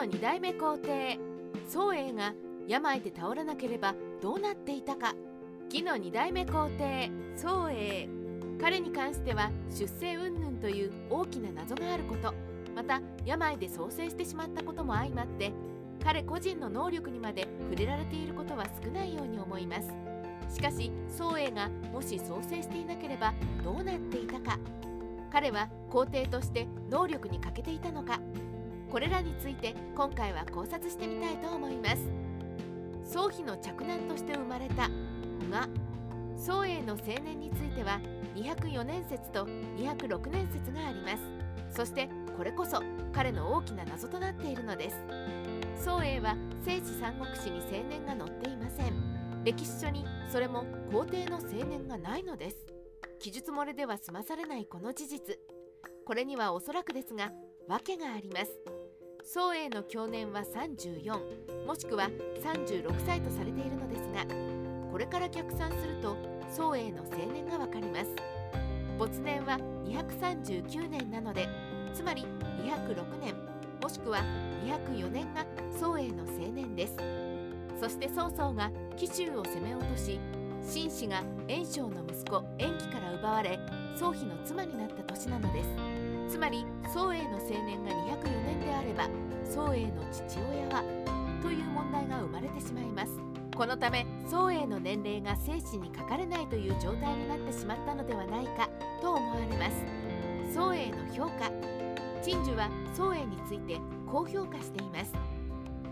の2代目皇帝宗英が病で倒らなければどうなっていたか。義の2代目皇帝宗英。彼に関しては出世云々という大きな謎があること。また病で創生してしまったことも相まって彼個人の能力にまで触れられていることは少ないように思います。しかし宗英がもし創生していなければどうなっていたか。彼は皇帝として能力に欠けていたのか。これらについて今回は考察してみたいと思います。宗妃の嫡男として生まれたが宗英の青年については204年説と206年説があります。そしてこれこそ彼の大きな謎となっているのです。宗英は聖史三国志に青年が載っていません。歴史書にそれも皇帝の青年がないのです。記述漏れでは済まされないこの事実。これにはおそらくですが訳があります。宗英の去年は34もしくは36歳とされているのですがこれから逆算すると宗英の青年がわかります。没年は239年なのでつまり206年もしくは204年が宗英の青年です。そして曹操が紀州を攻め落とし秦氏が袁紹の息子延紀から奪われ宗妃の妻になった年なのです。つまり宗英の青年が204年であれば宗英の父親はという問題が生まれてしまいます。このため宗英の年齢が生死に書かれないという状態になってしまったのではないかと思われます。宗英の評価陳樹は宗英について高評価しています。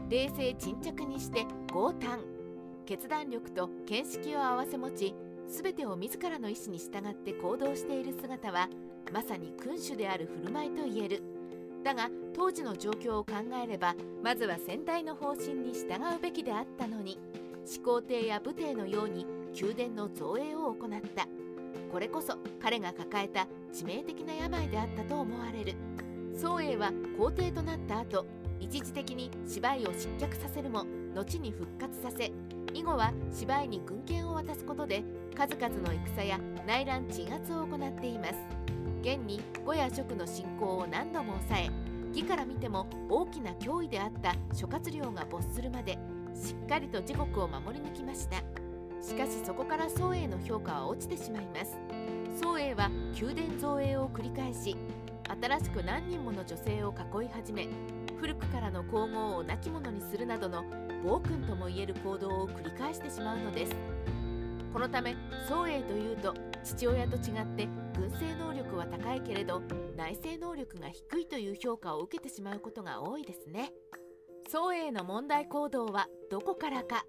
冷静沈着にして強胆決断力と見識を併せ持ち全てを自らの意思に従って行動している姿はまさに君主である振る舞いと言える。だが当時の状況を考えればまずは先代の方針に従うべきであったのに始皇帝や武帝のように宮殿の造営を行った。これこそ彼が抱えた致命的な病であったと思われる。宗英は皇帝となった後一時的に芝居を失脚させるも後に復活させ以後は芝居に軍権を渡すことで数々の戦や内乱鎮圧を行っています。現に呉や蜀の侵攻を何度も抑え義から見ても大きな脅威であった諸葛亮が没するまでしっかりと時刻を守り抜きました。しかしそこから宋英の評価は落ちてしまいます。宋英は宮殿造営を繰り返し新しく何人もの女性を囲い始め古くからの皇后を亡き者にするなどの暴君ともいえる行動を繰り返してしまうのです。このため宋英というと父親と違って軍政能力は高いけれど内政能力が低いという評価を受けてしまうことが多いですね。宋英の問題行動はどこからか。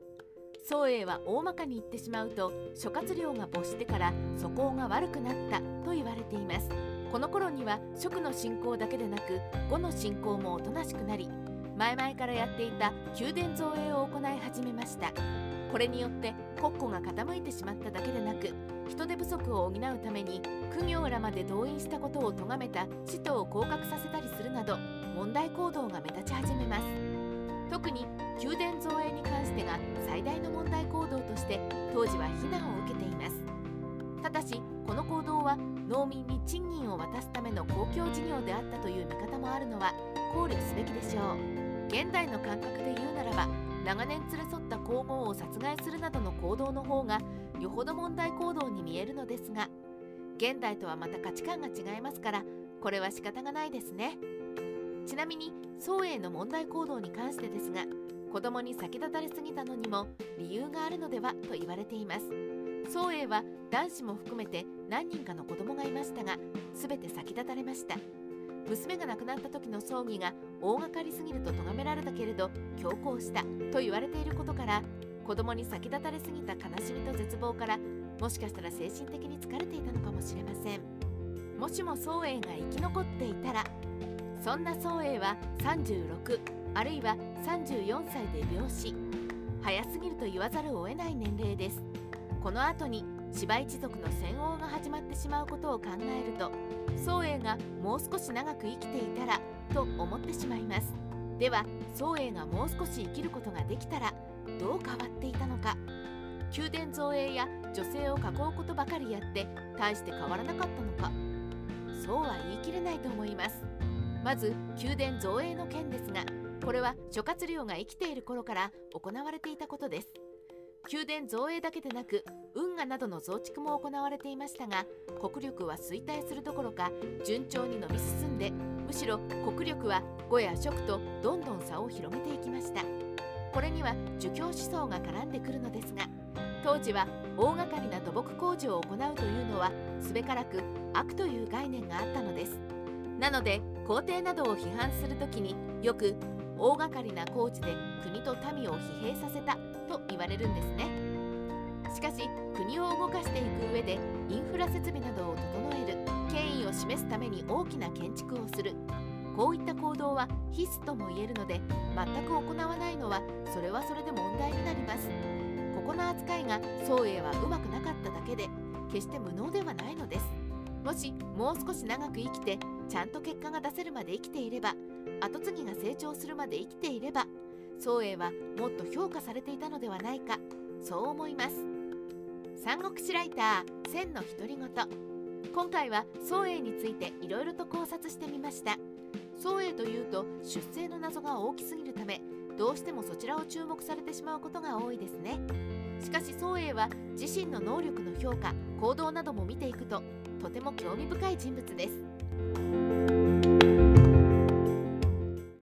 宋英は大まかに言ってしまうと諸葛亮が没してから素行が悪くなったと言われています。この頃には蜀の信仰だけでなく呉の信仰もおとなしくなり前々からやっていた宮殿造営を行い始めました。これによって国庫が傾いてしまっただけでなく人手不足を補うために苦行らまで動員したことを咎めた使徒を降格させたりするなど問題行動が目立ち始めます。特に宮殿造営に関してが最大の問題行動として当時は非難を受けています。ただしこの行動は農民に賃金を渡すための公共事業であったという見方もあるのは考慮すべきでしょう。現代の感覚で言うならば長年連れ添った皇后を殺害するなどの行動の方がよほど問題行動に見えるのですが現代とはまた価値観が違いますからこれは仕方がないですね。ちなみに宋英の問題行動に関してですが子供に先立たれすぎたのにも理由があるのではと言われています。宋英は男子も含めて何人かの子供がいましたが全て先立たれました。娘が亡くなった時の葬儀が大掛かりすぎると咎められたけれど強行したと言われていることから子供に先立たれすぎた悲しみと絶望からもしかしたら精神的に疲れていたのかもしれません。もしも宗英が生き残っていたらそんな宗英は36あるいは34歳で病死早すぎると言わざるを得ない年齢です。この後に芝一族の戦王が始まってしまうことを考えると宗英がもう少し長く生きていたらと思ってしまいます。では宗英がもう少し生きることができたらどう変わっていたのか。宮殿造営や女性を囲うことばかりやって大して変わらなかったのか。そうは言い切れないと思います。まず宮殿造営の件ですがこれは諸葛亮が生きている頃から行われていたことです。宮殿造営だけでなく運河などの増築も行われていましたが国力は衰退するどころか順調に伸び進んでむしろ国力は呉や蜀とどんどん差を広めていきました。これには儒教思想が絡んでくるのですが当時は大掛かりな土木工事を行うというのはすべからく悪という概念があったのです。なので皇帝などを批判する時によく大掛かりな工事で国と民を疲弊させたと言われるんですね。しかし国を動かしていく上でインフラ設備などを整える権威を示すために大きな建築をする。こういった行動は必須とも言えるので全く行わないのはそれはそれで問題になります。ここの扱いが宋英はうまくなかっただけで決して無能ではないのです。もしもう少し長く生きてちゃんと結果が出せるまで生きていれば後継ぎが成長するまで生きていれば宋英はもっと評価されていたのではないかそう思います。三国志ライター千の独り言。今回は宋英についていろいろと考察してみました。宋英というと出生の謎が大きすぎるためどうしてもそちらを注目されてしまうことが多いですね。しかし宋英は自身の能力の評価行動なども見ていくととても興味深い人物です。